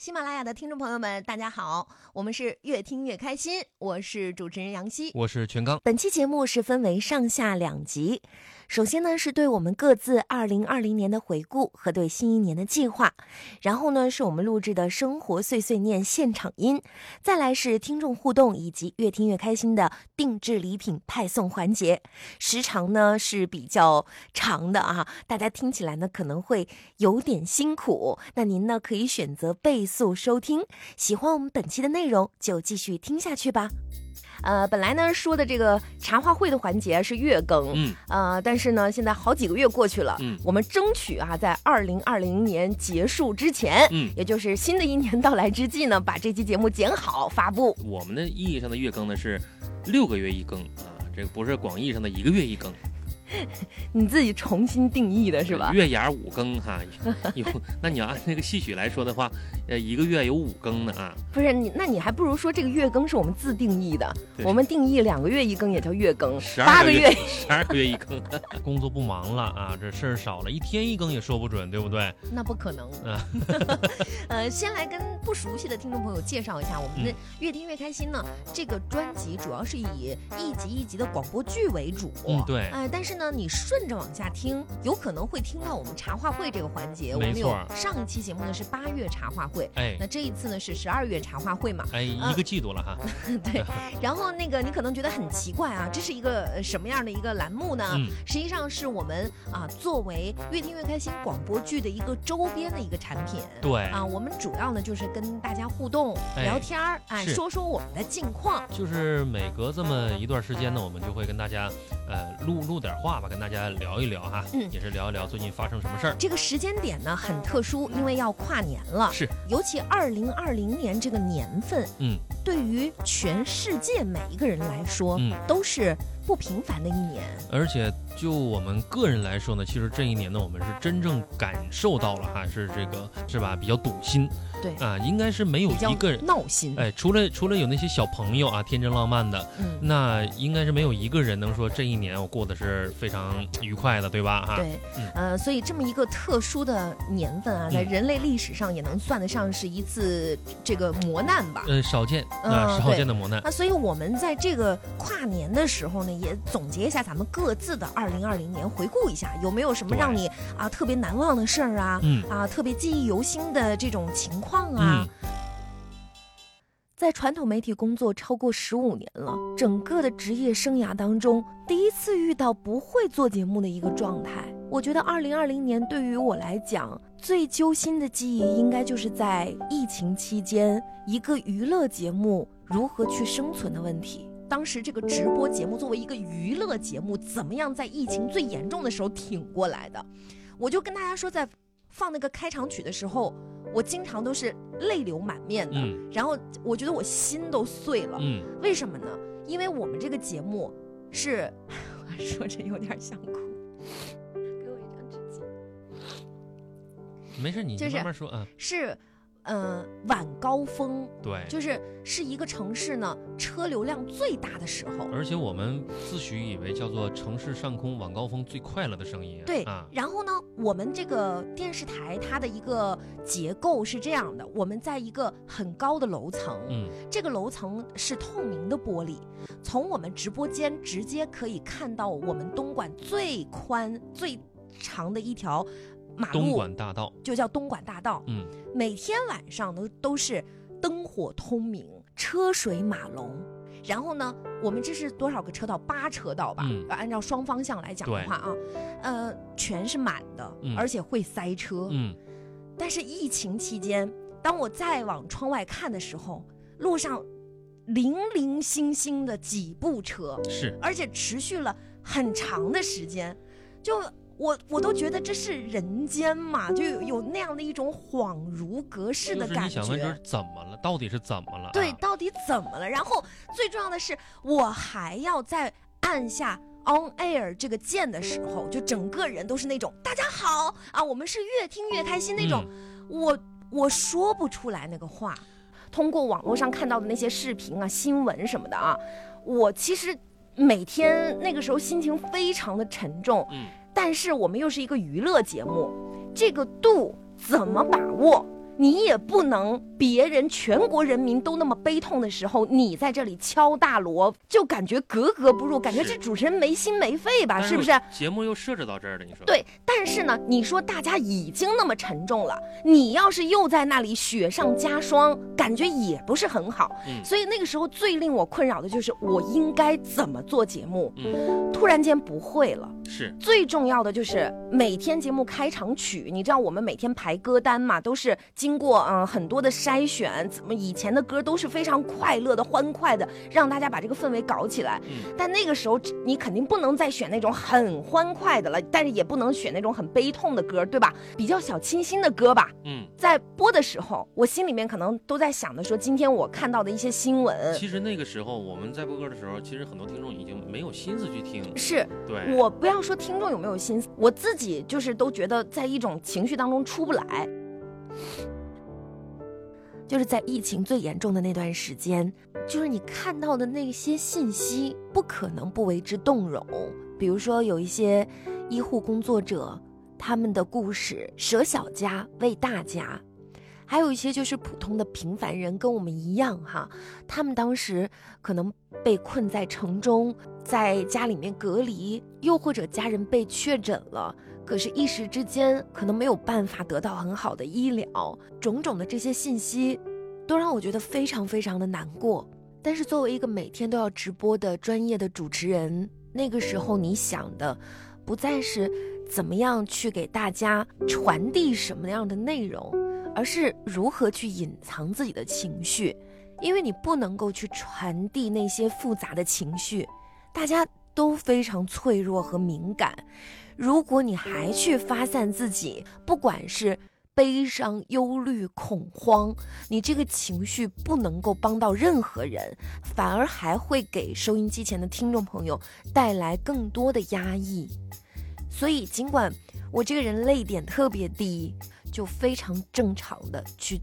喜马拉雅的听众朋友们，大家好，我们是越听越开心，我是主持人杨希，我是全刚。本期节目是分为上下两集，首先呢是对我们各自二零二零年的回顾和对新一年的计划，然后呢是我们录制的生活碎碎念现场音，再来是听众互动以及越听越开心的定制礼品派送环节，时长呢是比较长的啊，大家听起来呢可能会有点辛苦，那您呢可以选择倍速收听。喜欢我们本期的内容，就继续听下去吧。呃，本来呢说的这个茶话会的环节是月更，嗯，呃，但是呢现在好几个月过去了，嗯，我们争取啊在二零二零年结束之前，嗯，也就是新的一年到来之际呢，把这期节目剪好发布。我们的意义上的月更呢是六个月一更啊，这个不是广义上的一个月一更。你自己重新定义的是吧？月牙五更哈，有那你要按那个戏曲来说的话，呃，一个月有五更呢啊。不是你，那你还不如说这个月更是我们自定义的，我们定义两个月一更也叫月更，八个月 十二个月一更。工作不忙了啊，这事儿少了，一天一更也说不准，对不对？那不可能。啊呃，先来跟不熟悉的听众朋友介绍一下我们的越听越开心呢。这个专辑主要是以一集一集的广播剧为主。嗯，对。哎，但是呢，你顺着往下听，有可能会听到我们茶话会这个环节。我们有上一期节目呢是八月茶话会，哎，那这一次呢是十二月茶话会嘛？哎，一个季度了哈。对。然后那个你可能觉得很奇怪啊，这是一个什么样的一个栏目呢？实际上是我们啊作为越听越开心广播剧的一个周边的一个产品。对。啊，我们主要呢就是跟大家互动、聊天儿，哎，说说我们的近况。就是每隔这么一段时间呢，我们就会跟大家呃录录点话吧，跟大家聊一聊哈，嗯，也是聊一聊最近发生什么事儿。这个时间点呢很特殊，因为要跨年了。是。尤其二零二零年这个年份，嗯，对于全世界每一个人来说，嗯，都是不平凡的一年。而且就我们个人来说呢，其实这一年呢，我们是真正感受到了哈，是这个是吧？比较堵心。对啊，应该是没有一个人闹心。哎，除了除了有那些小朋友啊，天真浪漫的，嗯，那应该是没有一个人能说这一年我过得是非常愉快的，对吧？哈，对，呃，所以这么一个特殊的年份啊，在人类历史上也能算得上是一次这个磨难吧？呃，少见啊，少见的磨难。那所以我们在这个跨年的时候呢，也总结一下咱们各自的二零二零年，回顾一下有没有什么让你啊特别难忘的事儿啊，嗯啊特别记忆犹新的这种情况。况啊，在传统媒体工作超过十五年了，整个的职业生涯当中，第一次遇到不会做节目的一个状态。我觉得二零二零年对于我来讲，最揪心的记忆应该就是在疫情期间，一个娱乐节目如何去生存的问题。当时这个直播节目作为一个娱乐节目，怎么样在疫情最严重的时候挺过来的？我就跟大家说，在放那个开场曲的时候。我经常都是泪流满面的，然后我觉得我心都碎了。嗯，为什么呢？因为我们这个节目是，说着有点想哭。给我一张纸巾。没事，你慢慢说啊。是。嗯，晚高峰，对，就是是一个城市呢车流量最大的时候，而且我们自诩以为叫做城市上空晚高峰最快乐的声音，对啊。然后呢，我们这个电视台它的一个结构是这样的，我们在一个很高的楼层，嗯，这个楼层是透明的玻璃，从我们直播间直接可以看到我们东莞最宽最长的一条。马路东莞大道就叫东莞大道，嗯，每天晚上都都是灯火通明，车水马龙。然后呢，我们这是多少个车道？八车道吧？嗯，按照双方向来讲的话啊，呃，全是满的，而且会塞车。嗯，但是疫情期间，当我再往窗外看的时候，路上零零星星的几部车，是，而且持续了很长的时间，就。我我都觉得这是人间嘛，就有有那样的一种恍如隔世的感觉。你想问这是怎么了？到底是怎么了？对，到底怎么了？然后最重要的是，我还要在按下 on air 这个键的时候，就整个人都是那种大家好啊，我们是越听越开心那种。我我说不出来那个话，通过网络上看到的那些视频啊、新闻什么的啊，我其实每天那个时候心情非常的沉重。嗯。但是我们又是一个娱乐节目，这个度怎么把握？你也不能别人全国人民都那么悲痛的时候，你在这里敲大锣，就感觉格格不入，感觉这主持人没心没肺吧？是不是？节目又设置到这儿了，你说？对，但是呢，你说大家已经那么沉重了，你要是又在那里雪上加霜，感觉也不是很好。嗯，所以那个时候最令我困扰的就是我应该怎么做节目？嗯，突然间不会了。是最重要的就是每天节目开场曲，你知道我们每天排歌单嘛，都是经过嗯很多的筛选，怎么以前的歌都是非常快乐的、欢快的，让大家把这个氛围搞起来。嗯，但那个时候你肯定不能再选那种很欢快的了，但是也不能选那种很悲痛的歌，对吧？比较小清新的歌吧。嗯，在播的时候，我心里面可能都在想的说，今天我看到的一些新闻。其实那个时候我们在播歌的时候，其实很多听众已经没有心思去听。是，对，我不要。说听众有没有心思？我自己就是都觉得在一种情绪当中出不来，就是在疫情最严重的那段时间，就是你看到的那些信息，不可能不为之动容。比如说有一些医护工作者，他们的故事舍小家为大家。还有一些就是普通的平凡人，跟我们一样哈，他们当时可能被困在城中，在家里面隔离，又或者家人被确诊了，可是，一时之间可能没有办法得到很好的医疗，种种的这些信息，都让我觉得非常非常的难过。但是，作为一个每天都要直播的专业的主持人，那个时候你想的，不再是怎么样去给大家传递什么样的内容。而是如何去隐藏自己的情绪，因为你不能够去传递那些复杂的情绪，大家都非常脆弱和敏感。如果你还去发散自己，不管是悲伤、忧虑、恐慌，你这个情绪不能够帮到任何人，反而还会给收音机前的听众朋友带来更多的压抑。所以，尽管我这个人泪点特别低。就非常正常的去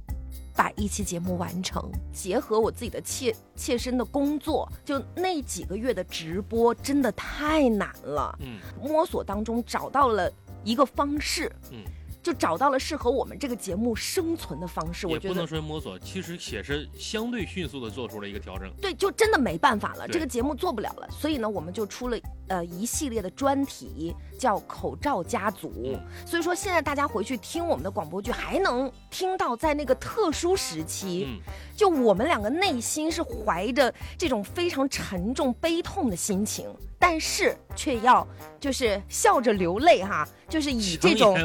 把一期节目完成，结合我自己的切切身的工作，就那几个月的直播真的太难了。嗯，摸索当中找到了一个方式。嗯。就找到了适合我们这个节目生存的方式，我觉得不能说摸索，其实也是相对迅速的做出了一个调整。对，就真的没办法了，这个节目做不了了，所以呢，我们就出了呃一系列的专题，叫口罩家族。所以说现在大家回去听我们的广播剧，还能听到在那个特殊时期，就我们两个内心是怀着这种非常沉重悲痛的心情。但是却要就是笑着流泪哈，就是以这种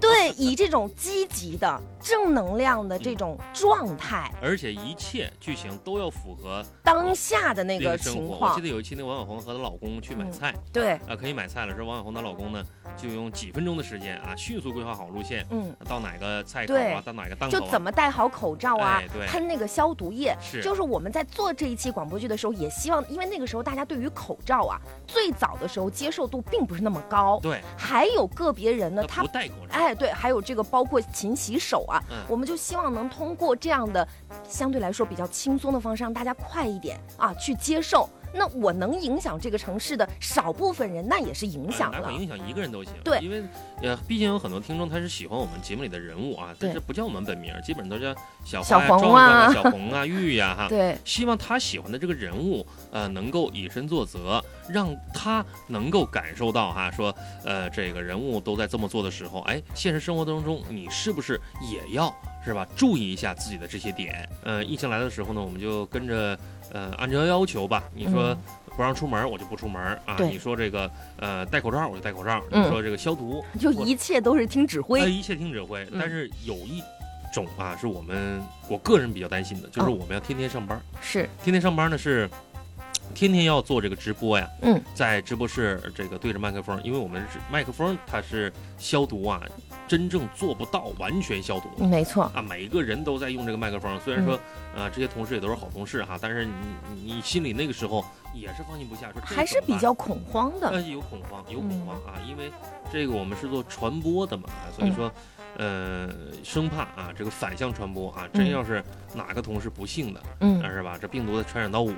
对以这种积极的正能量的这种状态，而且一切剧情都要符合当下的那个情况。我记得有一期，那王小红和她老公去买菜，对啊，可以买菜了。说王小红她老公呢，就用几分钟的时间啊，迅速规划好路线，嗯，到哪个菜口啊，到哪个档口，就怎么戴好口罩啊，对，喷那个消毒液。是，就是我们在做这一期广播剧的时候，也希望，因为那个时候大家对于口罩啊。最早的时候接受度并不是那么高，对，还有个别人呢，他不带过来，哎，对，还有这个包括勤洗手啊，我们就希望能通过这样的相对来说比较轻松的方式，让大家快一点啊去接受。那我能影响这个城市的少部分人，那也是影响了。影响一个人都行。对，因为呃，毕竟有很多听众他是喜欢我们节目里的人物啊，但是不叫我们本名，基本上都叫小黄啊、小红啊、玉呀哈。对，希望他喜欢的这个人物呃，能够以身作则，让他能够感受到哈，说呃，这个人物都在这么做的时候，哎，现实生活当中你是不是也要是吧？注意一下自己的这些点。呃，疫情来的时候呢，我们就跟着。呃，按照要求吧，你说不让出门，我就不出门啊。你说这个呃戴口罩，我就戴口罩。你说这个消毒，就一切都是听指挥。一切听指挥。但是有一种啊，是我们我个人比较担心的，就是我们要天天上班。是，天天上班呢是天天要做这个直播呀。嗯，在直播室这个对着麦克风，因为我们是麦克风，它是消毒啊。真正做不到完全消毒，没错啊，每个人都在用这个麦克风。虽然说，呃，这些同事也都是好同事哈，但是你你心里那个时候也是放心不下，说还是比较恐慌的。有恐慌，有恐慌啊，因为这个我们是做传播的嘛，所以说，呃，生怕啊这个反向传播啊，真嗯要是哪个同事不幸的，嗯。那是吧？这病毒再传染到我，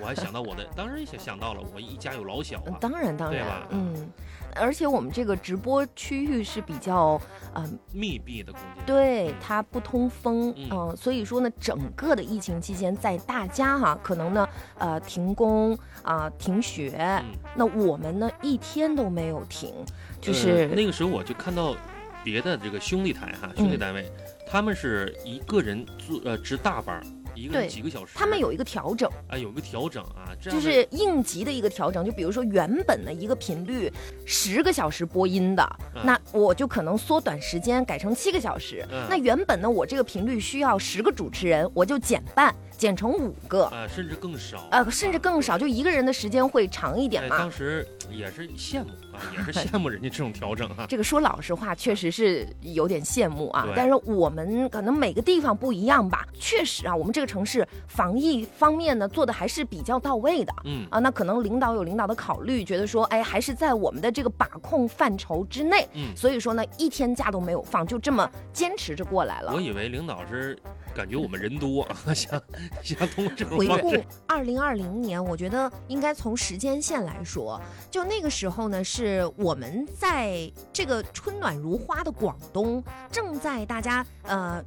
我还想到我的，当然也想想到了我一家有老小啊，当然当然对吧，嗯，而且我们这个直播区域是比较，嗯、密闭的空间。对嗯，它不通风，嗯。嗯、所以说呢，整个的疫情期间，在大家哈、可能呢，呃，停工啊、停学，嗯，那我们呢一天都没有停，就呃是、那个时候我就看到别的这个兄弟台哈，兄弟嗯单位，他们是一个人做呃值大班，一个几个小时，他们有一个调整，啊有一个调整啊，就是应急的一个调整，就比如说原本的一个频率十个小时播音的，嗯那我就可能缩短时间改成七个小时。嗯那原本呢，我这个频率需要十个主持人，我就减半，减成五个，啊甚至更少，啊，甚至更少，就一个人的时间会长一点哎，嘛。当时也是羡慕啊，也是羡慕人家这种调整哈。这个说老实话，确实是有点羡慕啊。但是我们可能每个地方不一样吧，确实啊，我们这个城市防疫方面呢做的还是比较到位的。嗯啊，那可能领导有领导的考虑，觉得说，哎，还是在我们的这个把控范畴之内，嗯，所以说呢，一天假都没有放，就这么坚持着过来了我。以为领导是感觉我们人多，想想通过这种回顾二零二零年，我觉得应该从时间线来说，就那个时候呢，是是我们在这个春暖如花的广东，正在大家呃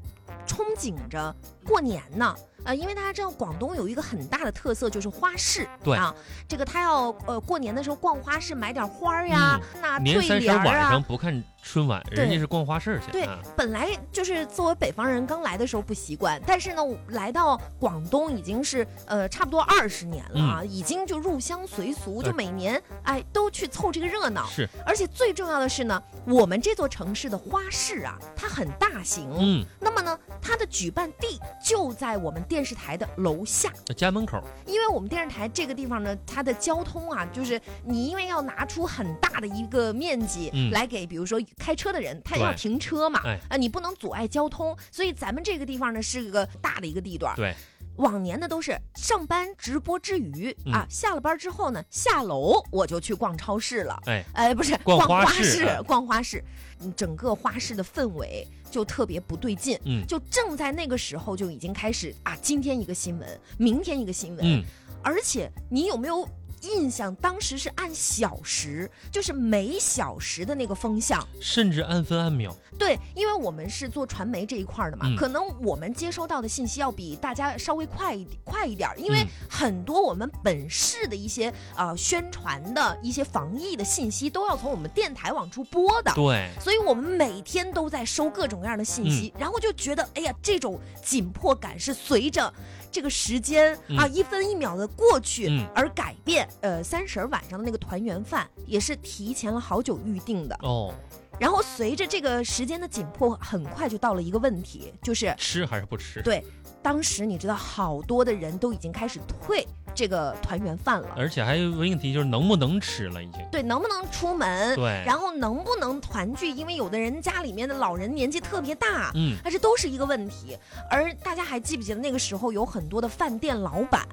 憧憬着过年呢。呃，因为大家知道广东有一个很大的特色就是花市，对。啊，这个他要呃过年的时候逛花市买点花儿呀，那年对三十晚联儿啊。上，不看春晚，人家是逛花市去对啊。，本来就是作为北方人，刚来的时候不习惯，但是呢，来到广东已经是呃差不多二十年了啊，已经就入乡随俗，就呃每年哎都去凑这个热闹。是，而且最重要的是呢，我们这座城市的花市啊，它很大型，嗯，那么呢，它的举办地就在我们电视台的楼下。家门口，因为我们电视台这个地方呢，它的交通啊，就是你因为要拿出很大的一个面积嗯来给，比如说开车的人，他要停车嘛，哎啊，你不能阻碍交通，所以咱们这个地方呢是一个大的一个地段。对，往年呢都是上班直播之余、嗯。啊，下了班之后呢，下楼我就去逛超市了。哎，哎，不是逛花花市啊逛花市，嗯整个花市的氛围就特别不对劲。嗯。就正在那个时候就已经开始啊，今天一个新闻，明天一个新闻，嗯，而且你有没有印象？当时是按小时，就是每小时的那个风向。甚至按分按秒，对，因为我们是做传媒这一块的嘛，嗯可能我们接收到的信息要比大家稍微快一点快一点儿，因为嗯很多我们本市的一些呃宣传的一些防疫的信息都要从我们电台往出播的。对，所以我们每天都在收各种各样的信息，然后就觉得，哎呀，这种紧迫感是随着这个时间、啊一分一秒的过去嗯而改变。呃，三婶儿晚上的那个团圆饭也是提前了好久预定的，哦，然后随着这个时间的紧迫，很快就到了一个问题，就是吃还是不吃？对，当时你知道好多的人都已经开始退这个团圆饭了。而且还有个问题就是能不能吃了已经。对，能不能出门？对然后能不能团聚？因为有的人家里面的老人年纪特别大，嗯，那这都是一个问题。而大家还记不记得那个时候有很多的饭店老板，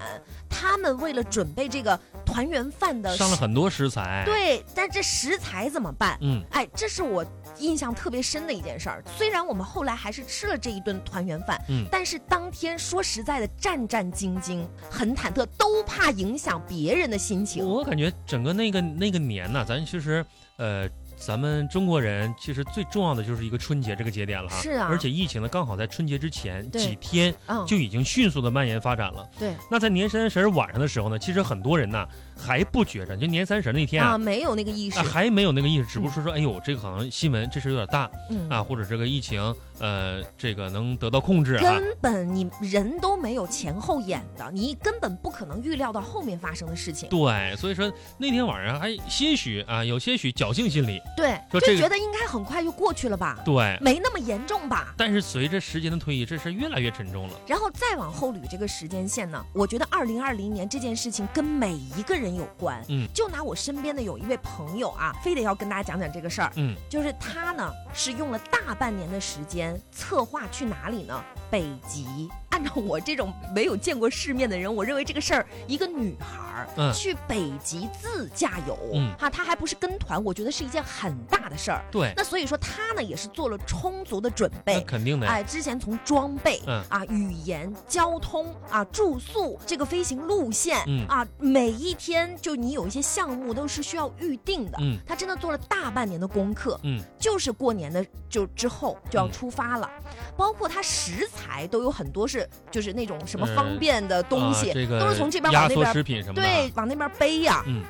他们为了准备这个团圆饭的上了很多食材。，对，但这食材怎么办？嗯，哎，这是我印象特别深的一件事儿。虽然我们后来还是吃了这一顿团圆饭，嗯但是当天说实在的战战兢兢，很忐忑，都怕影响别人的心情。我感觉整个那个那个年呢，咱其实呃。咱们中国人其实最重要的就是一个春节这个节点了哈，是啊。而且疫情呢刚好在春节之前几天嗯，就已经迅速的蔓延发展了。对。那在年三十晚上的时候呢，其实很多人呢还不觉着，就年三十儿那天啊，啊，没有那个意识。啊，还没有那个意识，只不过说说，哎呦，这个好像新闻这事有点大嗯。啊，或者这个疫情呃这个能得到控制啊，根本你人都没有前后眼的，你根本不可能预料到后面发生的事情。对，所以说那天晚上还些许啊有些许侥幸心理，对，说这个就觉得应该很快就过去了吧，对。没那么严重吧。但是随着时间的推移，这事越来越沉重了。然后再往后捋这个时间线呢，我觉得二零二零年这件事情跟每一个人有关。嗯，就拿我身边的有一位朋友啊，非得要跟大家讲讲这个事儿。嗯，就是他呢是用了大半年的时间策划去哪里呢？北极。按照我这种没有见过世面的人，我认为这个事儿，一个女孩儿、嗯去北极自驾游，嗯哈，她还不是跟团，我觉得是一件很大的事儿。对，那所以说，她呢也是做了充足的准那备。肯定的呀。哎，之前从装备、嗯啊、语言、交通啊、住宿这个飞行路线、嗯啊，每一天就你有一些项目都是需要预定的。嗯她真的做了大半年的功课，嗯，就是过年的就之后就要嗯出发了，包括它食材都有很多是就是那种什么呃方便的东西，啊这个都是从这边往那边。对往那边背呀、嗯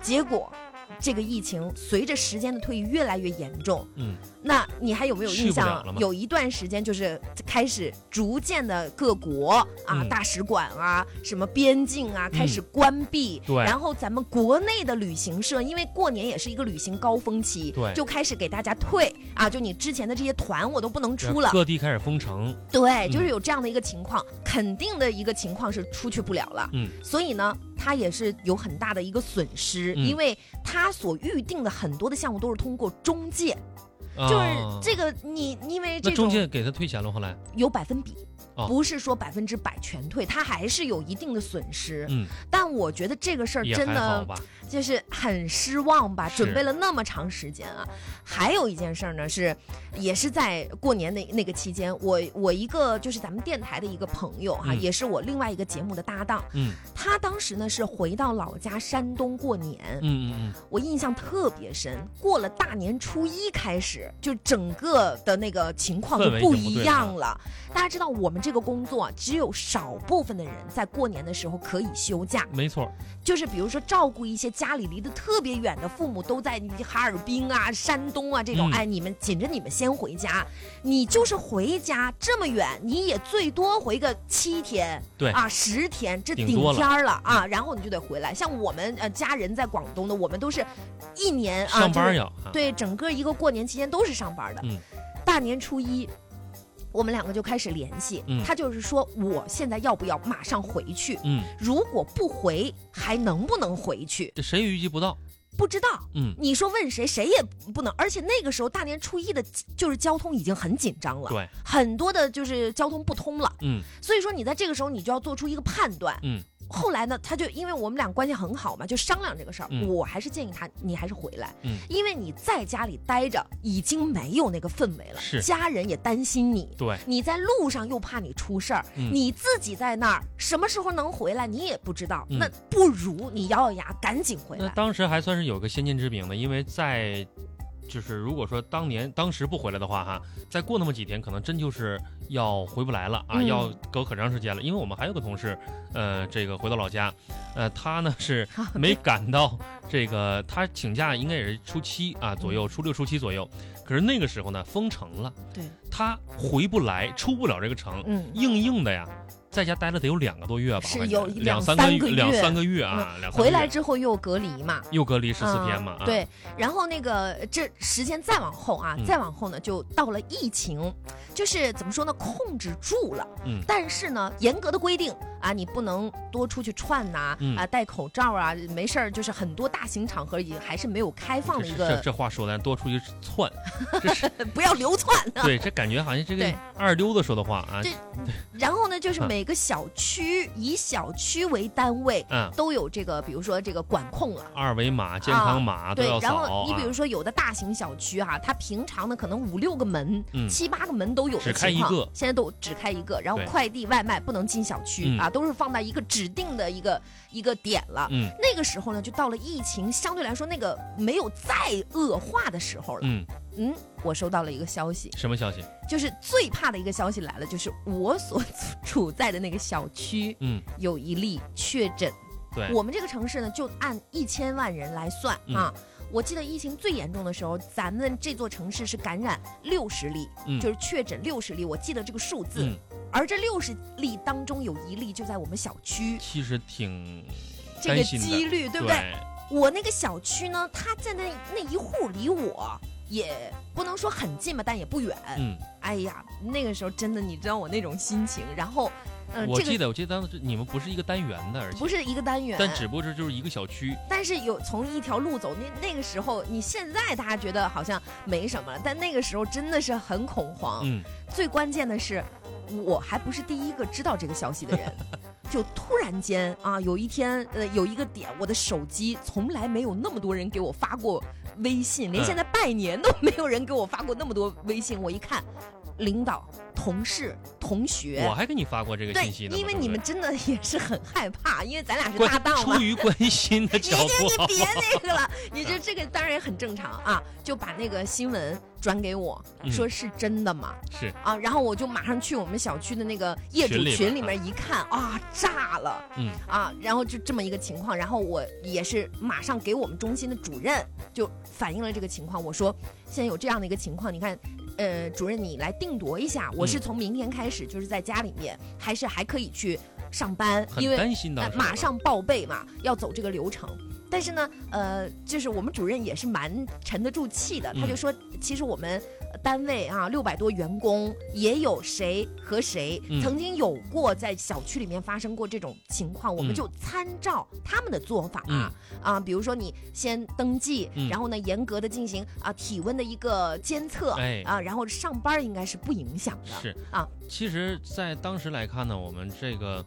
结果这个疫情随着时间的推移越来越严重，嗯，那你还有没有印象了？有一段时间就是开始逐渐的各国啊、嗯。大使馆啊、什么边境啊开始关闭，对。然后咱们国内的旅行社，因为过年也是一个旅行高峰期，对就开始给大家退啊，就你之前的这些团我都不能出了，各地开始封城。对，就是嗯有这样的一个情况，肯定的一个情况是出去不了了，嗯，所以呢，他也是有很大的一个损失，嗯因为他所预定的很多的项目都是通过中介，就是啊这个你因为这种中介给他退钱了，后来。有百分比。哦不是说百分之百全退，他还是有一定的损失。嗯，但我觉得这个事儿真的。就是很失望吧，准备了那么长时间啊。还有一件事儿呢，是也是在过年那那个期间，我我一个就是咱们电台的一个朋友哈、嗯也是我另外一个节目的搭档，嗯他当时呢是回到老家山东过年，嗯嗯我印象特别深。过了大年初一开始，就整个的那个情况就不一样了。大家知道，我们这个工作只有少部分的人在过年的时候可以休假，嗯，没错。就是比如说照顾一些家里离得特别远的父母，都在哈尔滨啊、山东啊这种，嗯哎，你们紧着你们先回家，你就是回家这么远，你也最多回个七天，对啊，十天，这顶天儿了啊，然后你就得回来。像我们呃家人在广东的，我们都是一年啊，上班要。啊对，整个一个过年期间都是上班的。嗯大年初一，我们两个就开始联系。嗯他就是说，我现在要不要马上回去？嗯，如果不回，还能不能回去？这谁也预计不到。不知道。嗯，你说问谁，谁也不能。而且那个时候大年初一的，就是交通已经很紧张了，对，很多的就是交通不通了。嗯所以说你在这个时候，你就要做出一个判断。嗯后来呢，他就因为我们俩关系很好嘛，就商量这个事儿。嗯我还是建议他，你还是回来，嗯，因为你在家里待着已经没有那个氛围了，是家人也担心你。对，你在路上又怕你出事儿，嗯你自己在那儿什么时候能回来你也不知道，嗯那不如你咬咬牙赶紧回来。那当时还算是有个先见之明的，因为在就是如果说当年当时不回来的话哈，再过那么几天，可能真就是要回不来了啊，嗯。要隔很长时间了。因为我们还有个同事，呃，这个回到老家，呃，他呢是 没赶到这个，他请假应该也是初七啊左右，初六初七左右，可是那个时候呢封城了，对，他回不来，出不了这个城，嗯，硬硬的呀。在家待了得有两个多月吧，是有两两三三个月两三个月啊，回来之后又隔离嘛，又隔离十四天嘛，对，然后那个这时间再往后啊，嗯。再往后呢，就到了疫情，就是怎么说呢，控制住了。嗯。但是呢，严格的规定啊，你不能多出去串呐、嗯啊，戴口罩啊，没事儿，就是很多大型场合也还是没有开放的一个，这话说的多出去窜，这是不要流窜啊。对，这感觉好像这个二溜子说的话啊，这然后呢，就是啊每个小区以小区为单位。嗯，都有这个，比如说这个管控了，二维码、健康码都对然后你比如啊，说有的大型小区哈、它平常呢可能五六个门、嗯七八个门都有的只开情况，一个现在都只开一个，然后快递外卖不能进小区、嗯啊，都是放在一个指定的一个一个点了。嗯那个时候呢，就到了疫情相对来说那个没有再恶化的时候了。嗯，嗯，我收到了一个消息，什么消息？就是最怕的一个消息来了，就是我所处在的那个小区嗯，有一例确诊。对，我们这个城市呢，就按一千万人来算、嗯啊。我记得疫情最严重的时候，咱们这座城市是感染六十例，嗯就是确诊六十例，我记得这个数字。嗯，而这六十例当中有一例就在我们小区，其实挺这个几率对不对？我那个小区呢，它在那那一户离我也不能说很近吧，但也不远。嗯，哎呀，那个时候真的，你知道我那种心情。然后，嗯、我记得我记得当时你们不是一个单元的，而且不是一个单元，但只不过是就是一个小区，但是有从一条路走，那那个时候，你现在大家觉得好像没什么了，但那个时候真的是很恐慌。嗯最关键的是，我还不是第一个知道这个消息的人。就突然间啊，有一天，呃，有一个点，我的手机从来没有那么多人给我发过微信，连嗯现在拜年都没有人给我发过那么多微信。我一看，领导、同事、同学，我还给你发过这个信息，呢嘛，因为你们真的也是很害怕，因为咱俩是搭档嘛出。于关心的你角度，你别那个了，你就这个当然也很正常啊，就把那个新闻转给我，嗯说是真的吗？是啊，然后我就马上去我们小区的那个业主群里边群里面一看啊，炸了嗯啊！然后就这么一个情况，然后我也是马上给我们中心的主任就反映了这个情况，我说现在有这样的一个情况，你看。呃，主任，你来定夺一下，我是嗯从明天开始就是在家里面，还是还可以去上班？很因为担心的呃马上报备嘛，要走这个流程。但是呢，呃，就是我们主任也是蛮沉得住气的，他就嗯说，其实我们呃单位啊六百多员工，也有谁和谁嗯。曾经有过在小区里面发生过这种情况，我们嗯。就参照他们的做法啊、啊，比如说你先登记，嗯。然后呢严格的进行啊体温的一个监测，哎。啊，然后上班应该是不影响的，是。啊。其实，在当时来看呢，我们这个。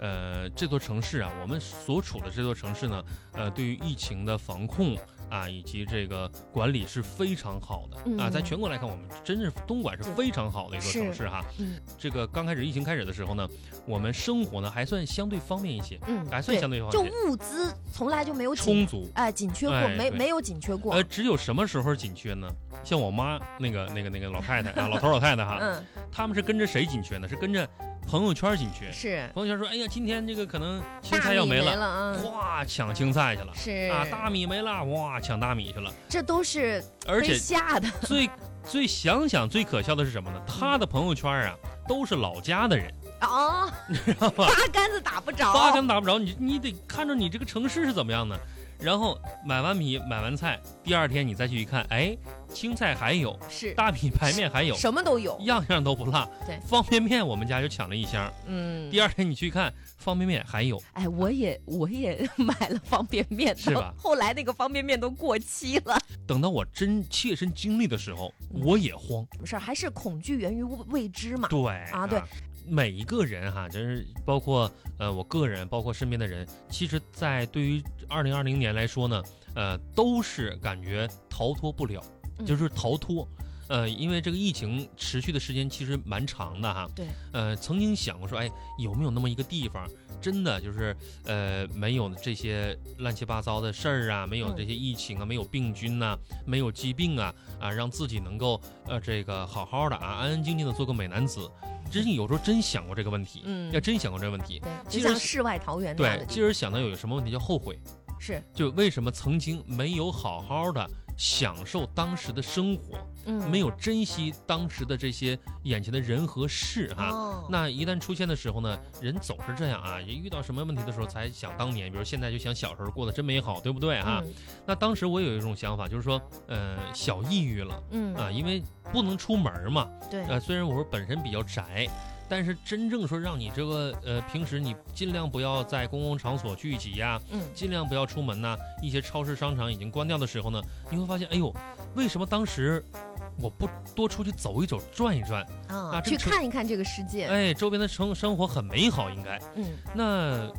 呃，这座城市啊，我们所处的这座城市呢，呃，对于疫情的防控啊，以及这个管理是非常好的、啊。嗯在全国来看，我们真是东莞是非常好的一座城市哈。嗯这个刚开始疫情开始的时候呢，我们生活呢还算相对方便一些，嗯，还算相对方便就，物资从来就没有充足。哎，紧缺过，哎没没有紧缺过。呃，只有什么时候紧缺呢？像我妈那个那个那个老太太啊，老头老太太哈，嗯，他们是跟着谁紧缺呢？是跟着朋友圈紧缺。是朋友圈说，哎呀，今天这个可能青菜要没了，了啊，哗，抢青菜去了。是啊，大米没了，哇，抢大米去了。这都是而且吓的。最最想想最可笑的是什么呢？他的朋友圈啊，都是老家的人，哦，知道吗？八竿子打不着。八竿子打不着，你你得看着你这个城市是怎么样的。然后买完米买完菜，第二天你再去一看，哎，青菜还有，是大米排面还有，什么都有。样样都不落。对方便面我们家就抢了一箱。嗯，第二天你去看，方便面还有，哎，我也我也 买了方便面，是吧后来那个方便面都过期了。等到我真切身经历的时候，我也慌。什么事儿？还是恐惧源于未知嘛。对啊对每一个人哈，就是包括呃我个人，包括身边的人，其实，在对于二零二零年来说呢，呃，都是感觉逃脱不了，嗯就是逃脱。呃，因为这个疫情持续的时间其实蛮长的哈。对。呃，曾经想过说，哎，有没有那么一个地方，真的就是呃没有这些乱七八糟的事儿啊，没有嗯这些疫情啊，没有病菌呐、没有疾病啊，啊，让自己能够呃这个好好的啊，安安静静的做个美男子。真是有时候真想过这个问题，嗯要真想过这个问题。对，其实就像世外桃源对今儿想到有什么问题叫后悔，是，就为什么曾经没有好好的享受当时的生活，嗯，没有珍惜当时的这些眼前的人和事哈。哦，那一旦出现的时候呢，人总是这样啊，一遇到什么问题的时候才想当年，比如现在就想小时候过得真美好，对不对啊？嗯那当时我有一种想法，就是说，呃，小抑郁了嗯啊，因为不能出门嘛，对，呃，虽然我说本身比较宅，但是真正说让你这个呃平时你尽量不要在公共场所聚集呀、嗯尽量不要出门呐、一些超市商场已经关掉的时候呢，你会发现，哎呦，为什么当时我不多出去走一走、转一转？啊，啊去看一看这个世界。哎，周边的生生活很美好，应该。嗯那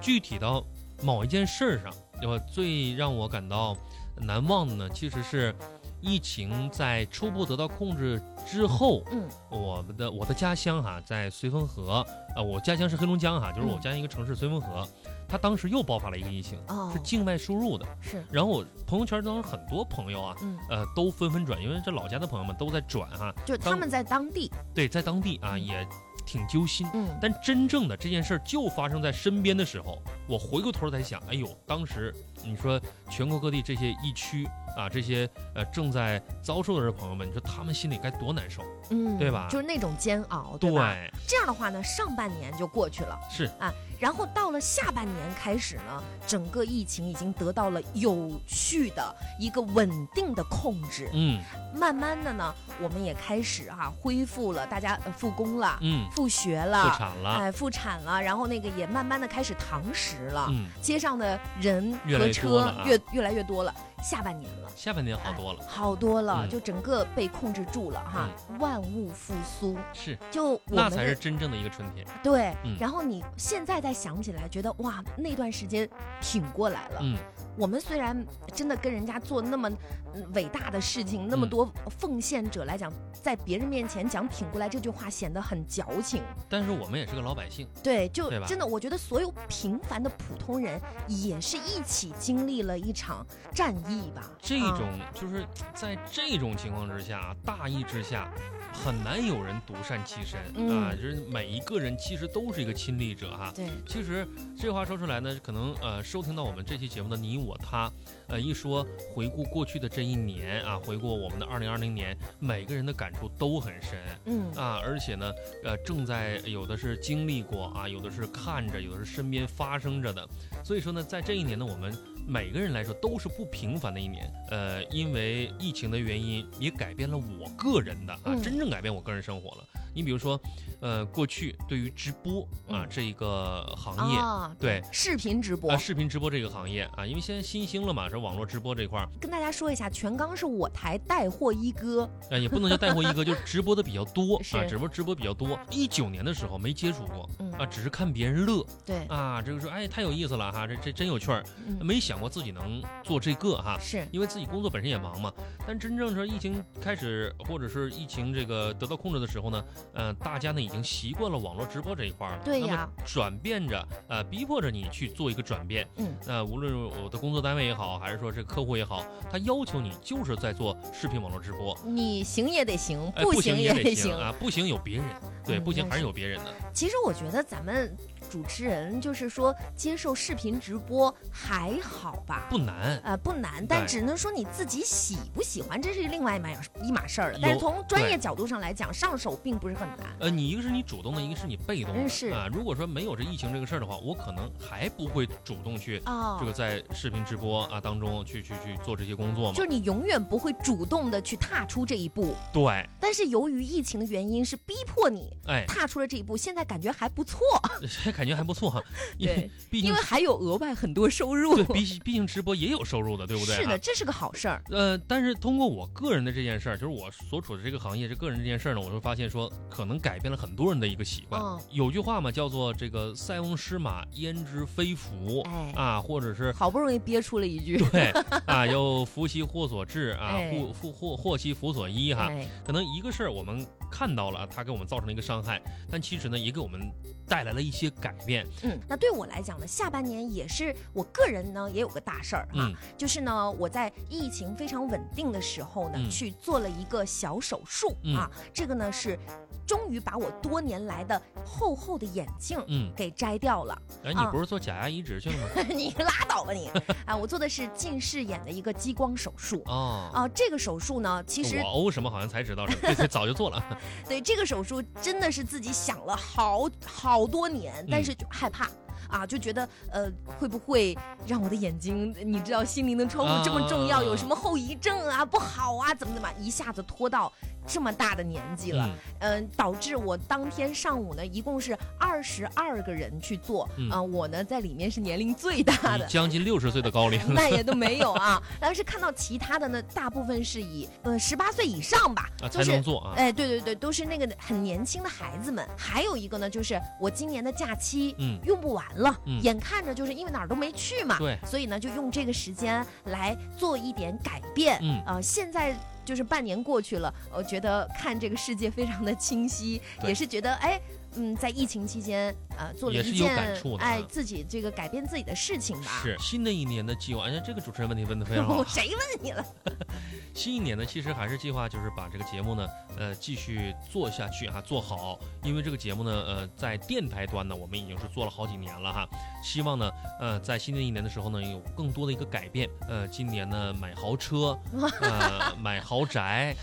具体到某一件事儿上，我最让我感到难忘的呢，其实是疫情在初步得到控制之后，嗯。我们的我的家乡哈，在绥芬河，呃，我家乡是黑龙江哈，就是我嗯家乡一个城市绥芬河，它当时又爆发了一个疫情，哦。是境外输入的。是。然后我朋友圈当中很多朋友啊，嗯，呃，都纷纷转，因为这老家的朋友们都在转哈，当就他们在当地，对，在当地啊嗯。也挺揪心。嗯。但真正的这件事儿就发生在身边的时候，我回过头儿在想，哎呦，当时你说全国各地这些疫区啊，这些呃正在遭受的这朋友们，你说他们心里该多难受？嗯，对吧就是那种煎熬，对吧？对，这样的话呢，上半年就过去了是啊，然后到了下半年开始呢，整个疫情已经得到了有序的一个稳定的控制，嗯慢慢的呢，我们也开始啊恢复了，大家呃复工了，嗯，复学了，复产了，哎，复产了，然后那个也慢慢的开始堂食了，嗯街上的人和车越越来越多了。下半年了。下半年好多了，好多了，嗯就整个被控制住了哈，万物复苏，是，就我们那才是真正的一个春天。对。嗯然后你现在再想起来，觉得哇，那段时间挺过来了。嗯，我们虽然真的跟人家做那么嗯伟大的事情，那么嗯多奉献者来讲，在别人面前讲挺过来这句话显得很矫情。但是我们也是个老百姓，对，就真的，我觉得所有平凡的普通人也是一起经历了一场战役吧。啊这种就是在这种情况之下，大义之下，很难有人独善其身、嗯啊！就是每一个人其实都是一个亲历者哈。对，其实这话说出来呢，可能呃收听到我们这期节目的你我他，呃一说回顾过去的这一年啊，回顾我们的二零二零年，每个人的感触都很深。嗯啊，而且呢，呃，正在有的是经历过啊，有的是看着，有的是身边发生着的。所以说呢，在这一年呢，我们每个人来说都是不平凡的一年。呃，因为疫情的原因，也改变了我个人的啊，嗯。真正改变我个人生活了。你比如说，呃，过去对于直播啊、嗯。这一个行业。啊，对视频直播。啊，，视频直播这个行业啊，因为现在新兴了嘛，是网络直播这块儿，跟大家说一下，全刚是我台带货一哥，呃，也不能叫带货一哥，就是直播的比较多是。啊，直播直播比较多。一九年的时候没接触过嗯。啊，只是看别人乐，对，啊，这个说哎太有意思了哈，这这真有趣儿，嗯，没想过自己能做这个哈，是，因为自己工作本身也忙嘛。但真正是疫情开始，或者是疫情这个得到控制的时候呢，呃，大家呢已经习惯了网络直播这一块儿了，对呀转变着，呃，逼迫着你去做一个转变。嗯，那、无论我的工作单位也好，还是说这个客户也好，他要求你就是在做视频网络直播。你行也得行，哎，不行也得行啊，不行有别人，对，嗯不行还是有别人的。其实我觉得咱们主持人就是说接受视频直播还好吧。不难，呃，不难，但只能说你自己喜不喜欢，这是另外一码一码事儿了。但是从专业角度上来讲，上手并不是很难。呃，你一个是你主动的，一个是你被动的。啊，如果说没有这疫情这个事儿的话，我可能还不会主动去哦，这个在视频直播啊当中去去去做这些工作嘛就。是你永远不会主动的去踏出这一步，对，但是由于疫情的原因，是逼迫你哎，踏出了这一步，现在感觉还不错，感觉还不错哈，因为对毕竟因为还有额外很多收入。对，毕毕竟直播也有收入的，对不对？是的，啊。这是个好事儿。呃，但是通过我个人的这件事儿，就是我所处的这个行业，这个人这件事儿呢，我会发现说，可能改变了很多人的一个习惯。嗯有句话嘛，叫做这个“塞翁失马，焉知非福”哎啊，或者是好不容易憋出了一句，对啊，要福兮祸所至啊，哎祸祸祸祸其福所依哈。哎，可能一个事儿我们看到了，它给我们造成了一个伤害，但其实呢，也给我们带来了一些改变。嗯，那对我来讲呢，下半年也是我个人呢也有个大事儿哈，嗯就是呢我在疫情非常稳定的时候呢，嗯去做了一个小手术、嗯啊，这个呢是终于把我多年来的厚厚的眼镜嗯，给摘掉了。哎，你啊不是做假牙移植去了吗？你拉倒吧你！啊，我做的是近视眼的一个激光手术。哦，啊，这个手术呢，其实我欧什么好像才知道是，对对，早就做了。对这个手术真的是自己想了好好多年，但是就害怕。啊，就觉得呃，会不会让我的眼睛，你知道心灵的窗户这么重要，啊有什么后遗症啊，不好啊，怎么怎么，一下子拖到这么大的年纪了，嗯嗯、导致我当天上午呢，一共是二十二个人去做，嗯啊、我呢在里面是年龄最大的，将近六十岁的高龄。那也都没有啊。但是看到其他的呢，大部分是以呃十八岁以上吧，啊，才就是能做啊。哎，对对对，都是那个很年轻的孩子们。还有一个呢，就是我今年的假期，嗯用不完了，嗯眼看着就是因为哪儿都没去嘛，对所以呢，就用这个时间来做一点改变。嗯呃，现在。就是半年过去了，我觉得看这个世界非常的清晰，也是觉得哎，嗯，在疫情期间，呃，做了也是有一件感触的啊哎自己这个改变自己的事情吧。是新的一年的计划，哎，这个主持人问题问的非常好。谁问你了？新一年呢，其实还是计划就是把这个节目呢，呃，继续做下去哈，做好。因为这个节目呢，呃，在电台端呢，我们已经是做了好几年了哈。希望呢，呃，在新的一年的时候呢，有更多的一个改变。呃，今年呢，买豪车，呃，买豪宅，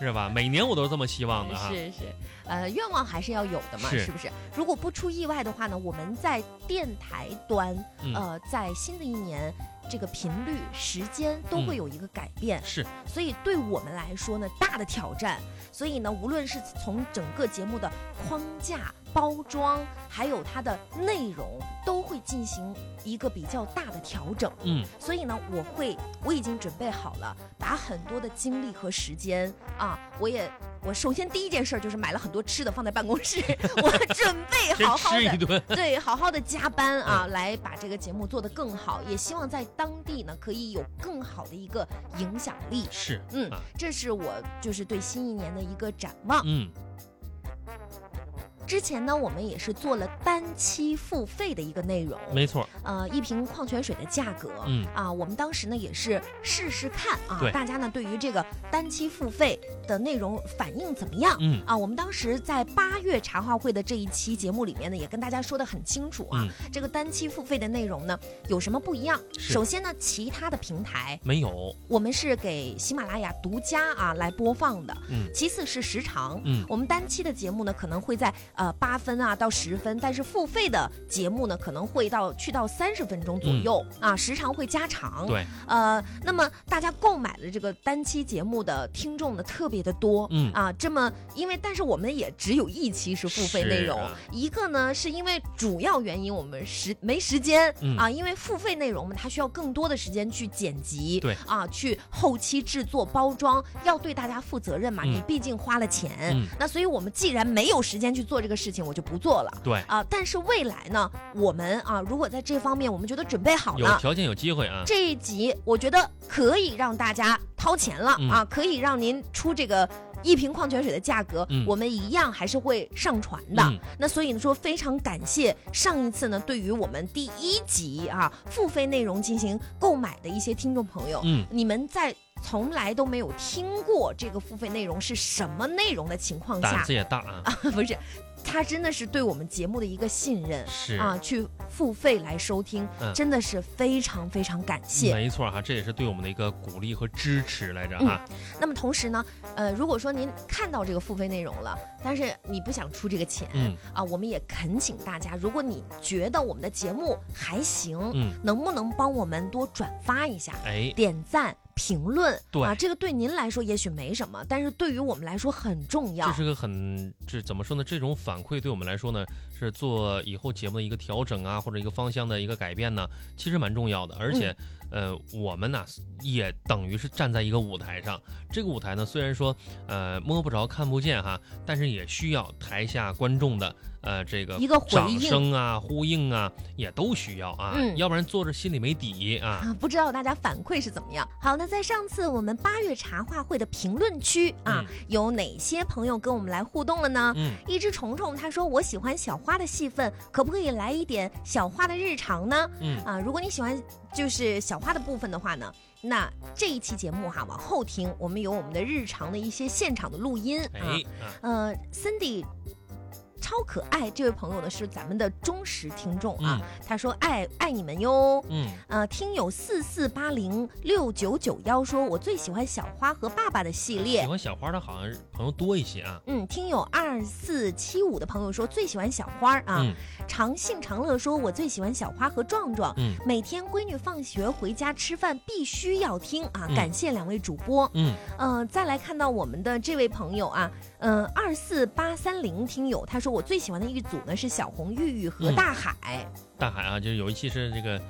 是吧？每年我都是这么希望的哈。是是，呃，愿望还是要有的嘛，是是不是？如果不出意外的话呢，我们在电台端，嗯呃，在新的一年。这个频率、时间都会嗯有一个改变，是，所以对我们来说呢，大的挑战。所以呢，无论是从整个节目的框架包装，还有它的内容，都会进行一个比较大的调整。嗯，所以呢，我会我已经准备好了，把很多的精力和时间啊，我也我首先第一件事儿就是买了很多吃的放在办公室，我准备好好的吃一顿。对，好好的加班啊，来把这个节目做得更好，也希望在当地呢可以有更好的一个影响力。是，嗯啊，这是我就是对新一年的一个展望。嗯，之前呢，我们也是做了单期付费的一个内容，没错，呃，一瓶矿泉水的价格，嗯啊，我们当时呢也是试试看啊，大家呢对于这个单期付费的内容反应怎么样？嗯啊，我们当时在八月茶话会的这一期节目里面呢，也跟大家说的很清楚啊，嗯这个单期付费的内容呢有什么不一样？首先呢，其他的平台没有，我们是给喜马拉雅独家啊来播放的，嗯其次是时长，嗯我们单期的节目呢可能会在呃八分啊到十分，但是付费的节目呢可能会到去到三十分钟左右、啊，时长会加长。嗯对，呃，那么大家购买了这个单期节目的听众呢特别的多，嗯啊，这么因为但是我们也只有一期是付费内容，啊一个呢是因为主要原因我们时没时间、嗯啊，因为付费内容嘛，它需要更多的时间去剪辑，对。啊，去后期制作包装，要对大家负责任嘛，嗯。你毕竟花了钱，嗯。那所以我们既然没有时间去做这个事情，我就不做了。对，啊，但是未来呢，我们啊，如果在这方面我们觉得准备好了，有条件有机会啊。这一集我觉得可以让大家掏钱了、嗯啊，可以让您出这个。一瓶矿泉水的价格，嗯我们一样还是会上传的。嗯那所以呢，说非常感谢上一次呢，对于我们第一集啊付费内容进行购买的一些听众朋友，嗯，你们在从来都没有听过这个付费内容是什么内容的情况下胆子，也大啊。啊，不是，他真的是对我们节目的一个信任是啊，去付费来收听，嗯真的是非常非常感谢。没错哈，这也是对我们的一个鼓励和支持来着嗯哈。那么同时呢，呃，如果说您看到这个付费内容了，但是你不想出这个钱，嗯啊，我们也恳请大家，如果你觉得我们的节目还行，嗯，能不能帮我们多转发一下，哎，点赞？评论对啊，这个对您来说也许没什么，但是对于我们来说很重要这。是个很这怎么说呢？这种反馈对我们来说呢，是做以后节目的一个调整啊，或者一个方向的一个改变呢，其实蛮重要的。而且，呃，我们呢也等于是站在一个舞台上。这个舞台呢，虽然说呃摸不着看不见哈，但是也需要台下观众的呃这个一个回掌应声啊、呼应啊，也都需要啊，嗯要不然坐着心里没底啊。啊，不知道大家反馈是怎么样？好，那在上次我们八月茶话会的评论区啊，有哪些朋友跟我们来互动了呢？嗯，一只虫虫他说我喜欢小花的戏份，可不可以来一点小花的日常呢？嗯啊，如果你喜欢就是小花的部分的话呢，那这一期节目哈往后听，我们有我们的日常的一些现场的录音啊。哎啊，呃，Cindy。超可爱，这位朋友呢是咱们的忠实听众啊，他说爱爱你们哟。嗯呃，听友四四八零六九九幺说，我最喜欢小花和爸爸的系列喜。欢小花的好像朋友多一些啊。嗯，听友二四七五的朋友说最喜欢小花啊。嗯长信长乐说，我最喜欢小花和壮壮。嗯每天闺女放学回家吃饭必须要听啊！嗯感谢两位主播。嗯呃、再来看到我们的这位朋友啊，嗯、2二四八三零听友他说我最喜欢的一组呢是小红玉玉和嗯大海。大海啊，就是有一期是这个，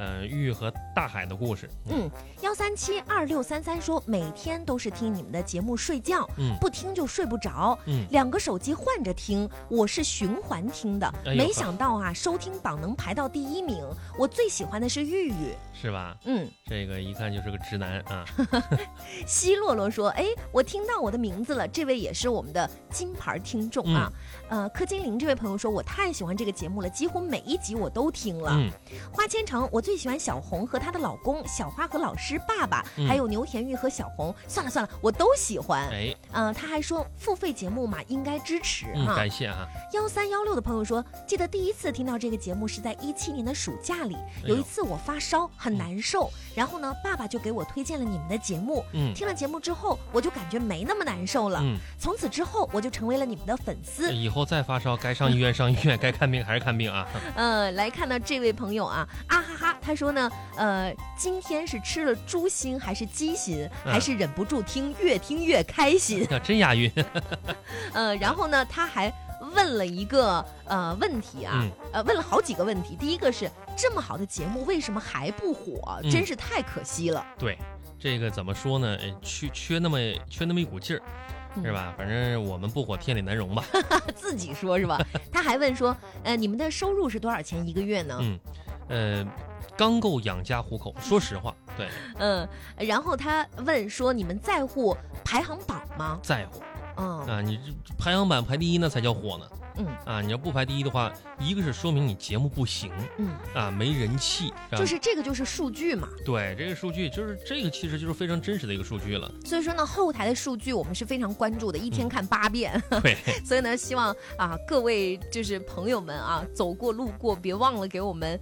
呃，玉和大海的故事。嗯，幺三七二六三三说每天都是听你们的节目睡觉，嗯不听就睡不着。嗯，两个手机换着听，我是循环听的。哎没想到啊，收听榜能排到第一名。我最喜欢的是玉玉。是吧？嗯，这个一看就是个直男啊。西洛洛说：“哎，我听到我的名字了，这位也是我们的金牌听众啊。呃，柯金玲这位朋友说，我太喜欢这个节目了，几乎每一集我都听了。嗯花千城，我最喜欢小红和她的老公小花和老师爸爸，嗯还有牛田玉和小红。算了算了，我都喜欢。哎，呃，他还说付费节目嘛，应该支持嗯，哈。感谢啊。幺三幺六的朋友说，记得第一次听到这个节目是在一七年的暑假里，有一次我发烧很难受，然后呢，爸爸就给我推荐了你们的节目。嗯听了节目之后，我就感觉没那么难受了。嗯，从此之后，我就成为了你们的粉丝。以后再发烧，该上医院上医院，该看病还是看病啊。呃，来看到这位朋友啊，啊哈哈，他说呢，呃，今天是吃了猪心还是鸡心，嗯还是忍不住听，越听越开心。真押韵。呃，然后呢，他还问了一个呃问题啊，嗯呃问了好几个问题。第一个是这么好的节目为什么还不火？嗯真是太可惜了，对，这个怎么说呢？呃缺缺那么缺那么一股劲儿，嗯是吧？反正我们不火，天理难容吧。自己说是吧？他还问说，呃，你们的收入是多少钱一个月呢？嗯，呃，刚够养家糊口。说实话，对，嗯，然后他问说，你们在乎排行榜吗？在乎嗯啊，你这排行榜排第一那才叫火呢。嗯啊，你要不排第一的话，一个是说明你节目不行嗯，啊，没人气。啊就是这个就是数据嘛。对这个数据，就是这个其实就是非常真实的一个数据了。所以说呢，后台的数据我们是非常关注的，一天看八遍。对，所以呢，希望啊各位就是朋友们啊，走过路过别忘了给我们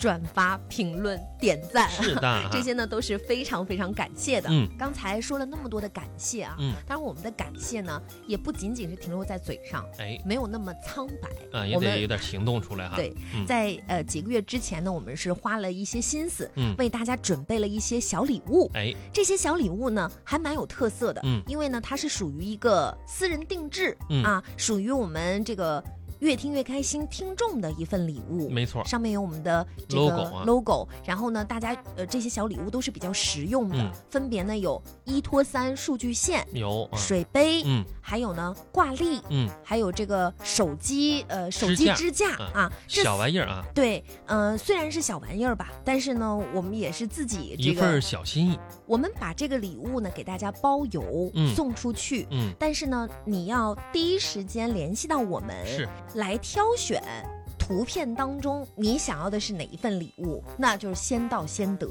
转发、评论、点赞。是的 这些呢都是非常非常感谢的。嗯刚才说了那么多的感谢啊，嗯当然我们的感谢呢也不仅仅是停留在嘴上，哎，没有那么苍白。啊，也得有点行动出来哈。对，嗯在呃几个月之前呢，我们是花了一些心思，嗯为大家准备了一些小礼物。哎，这些小礼物呢，还蛮有特色的，嗯因为呢，它是属于一个私人定制，嗯啊，属于我们这个越听越开心听众的一份礼物。没错。上面有我们的这个 logo 啊。logo，然后呢，大家呃这些小礼物都是比较实用的，嗯。分别呢有一拖三数据线、有啊，水杯，嗯。还有呢挂历，嗯，还有这个手机呃手机支架啊小玩意儿啊，对，嗯、虽然是小玩意儿吧，但是呢，我们也是自己这一份小心意。我们把这个礼物呢给大家包邮、嗯。送出去。嗯，但是呢，你要第一时间联系到我们，是来挑选图片当中你想要的是哪一份礼物，那就是先到先得，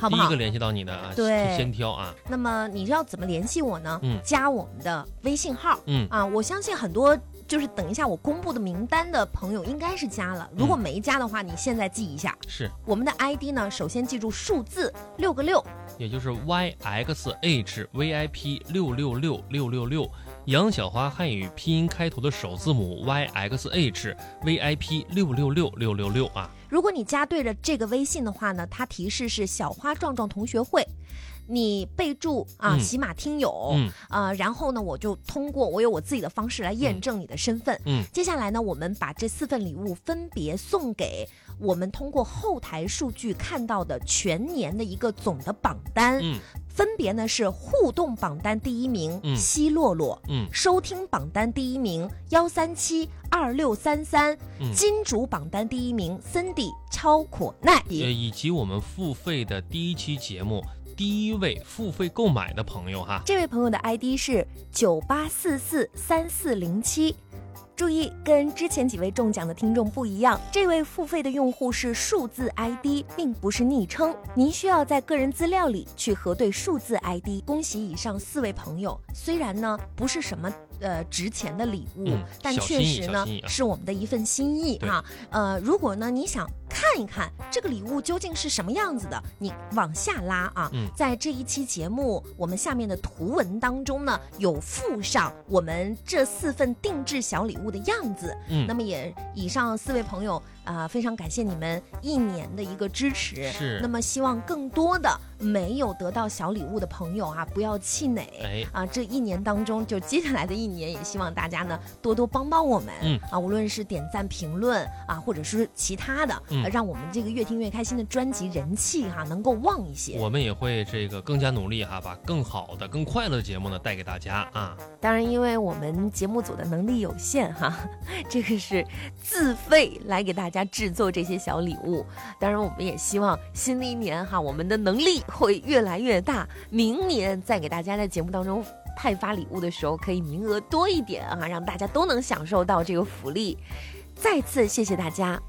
好不好就第一个？联系到你的啊，对先挑啊。那么你要怎么联系我呢？嗯加我们的微信号。嗯啊，我相信很多就是等一下我公布的名单的朋友应该是加了，如果嗯没加的话，你现在记一下。是，我们的 ID 呢，首先记住数字六个六，也就是 Y X H V I P 六六六六六六，杨小花汉语拼音开头的首字母 Y X H V I P 六六六六六六啊。如果你加对了这个微信的话呢，它提示是小花壮壮同学会。你备注啊，嗯。喜马听友，嗯。啊，然后呢，我就通过我有我自己的方式来验证你的身份。嗯。接下来呢，我们把这四份礼物分别送给我们通过后台数据看到的全年的一个总的榜单，嗯。分别呢是互动榜单第一名、嗯。西洛洛，嗯。收听榜单第一名幺三七二六三三，嗯。金主榜单第一名 Cindy 超可耐。呃，以及我们付费的第一期节目，第一位付费购买的朋友哈。这位朋友的 ID 是九八四四三四零七。注意，跟之前几位中奖的听众不一样，这位付费的用户是数字 ID，并不是昵称。您需要在个人资料里去核对数字 ID。恭喜以上四位朋友，虽然呢不是什么呃值钱的礼物，嗯但确实呢是我们的一份心意对哈。呃，如果呢你想看一看这个礼物究竟是什么样子的，你往下拉啊，嗯。在这一期节目我们下面的图文当中呢，有附上我们这四份定制小礼物的样子。嗯。那么也以上四位朋友啊、非常感谢你们一年的一个支持。是。那么希望更多的没有得到小礼物的朋友啊，不要气馁。哎，啊，这一年当中，就接下来的一年，也希望大家呢多多帮帮我们，嗯。啊，无论是点赞、评论啊，或者是其他的，嗯。呃让我们这个越听越开心的专辑人气哈、能够旺一些。我们也会这个更加努力哈，把更好的、更快乐的节目呢带给大家啊。当然，因为我们节目组的能力有限哈，这个是自费来给大家制作这些小礼物。当然，我们也希望新的一年哈，我们的能力会越来越大，明年再给大家在节目当中。派发礼物的时候，可以名额多一点啊，让大家都能享受到这个福利。再次谢谢大家。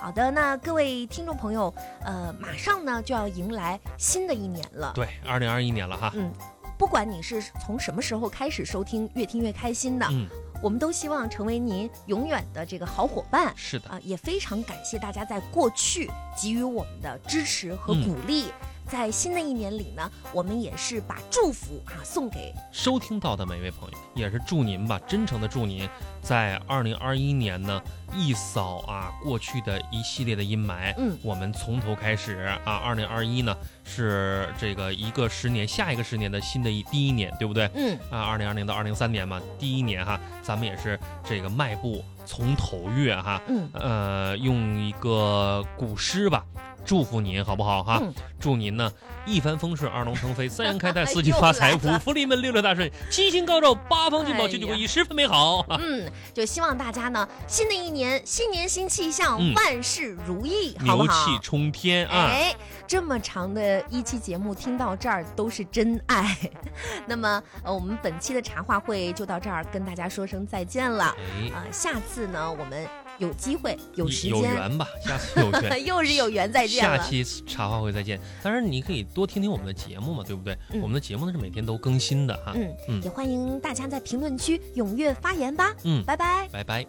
好的，那各位听众朋友，呃，马上呢就要迎来新的一年了。对，二零二一年了哈。嗯，不管你是从什么时候开始收听，越听越开心的，嗯，我们都希望成为您永远的这个好伙伴。是的，啊、也非常感谢大家在过去给予我们的支持和嗯鼓励。在新的一年里呢，我们也是把祝福啊送给收听到的每位朋友，也是祝您吧，真诚的祝您，在二零二一年呢，一扫啊过去的一系列的阴霾，嗯。我们从头开始啊，二零二一呢是这个一个十年，下一个十年的新的一第一年，对不对？嗯啊，二零二零到二零三年嘛，第一年哈，咱们也是这个迈步从头越哈，嗯呃，用一个古诗吧，祝福您好不好哈？嗯祝您呢一帆风顺，二龙腾飞，三阳开泰，四季发财，五福临门，六六大顺，七星高照，八方进宝，哎九九归一，十分美好。啊嗯，就希望大家呢，新的一年，新年新气象，嗯万事如意，好不牛？气冲天啊！哎，这么长的一期节目，听到这儿都是真爱。那么，呃，我们本期的茶话会就到这儿，跟大家说声再见了。哎，啊、下次呢，我们有机会、有时间有，缘吧，下次有缘。又是有缘再见。下期茶话会再见。当然，你可以多听听我们的节目嘛，对不对？嗯我们的节目呢是每天都更新的哈。嗯，嗯也欢迎大家在评论区踊跃发言吧。嗯，拜拜。拜拜。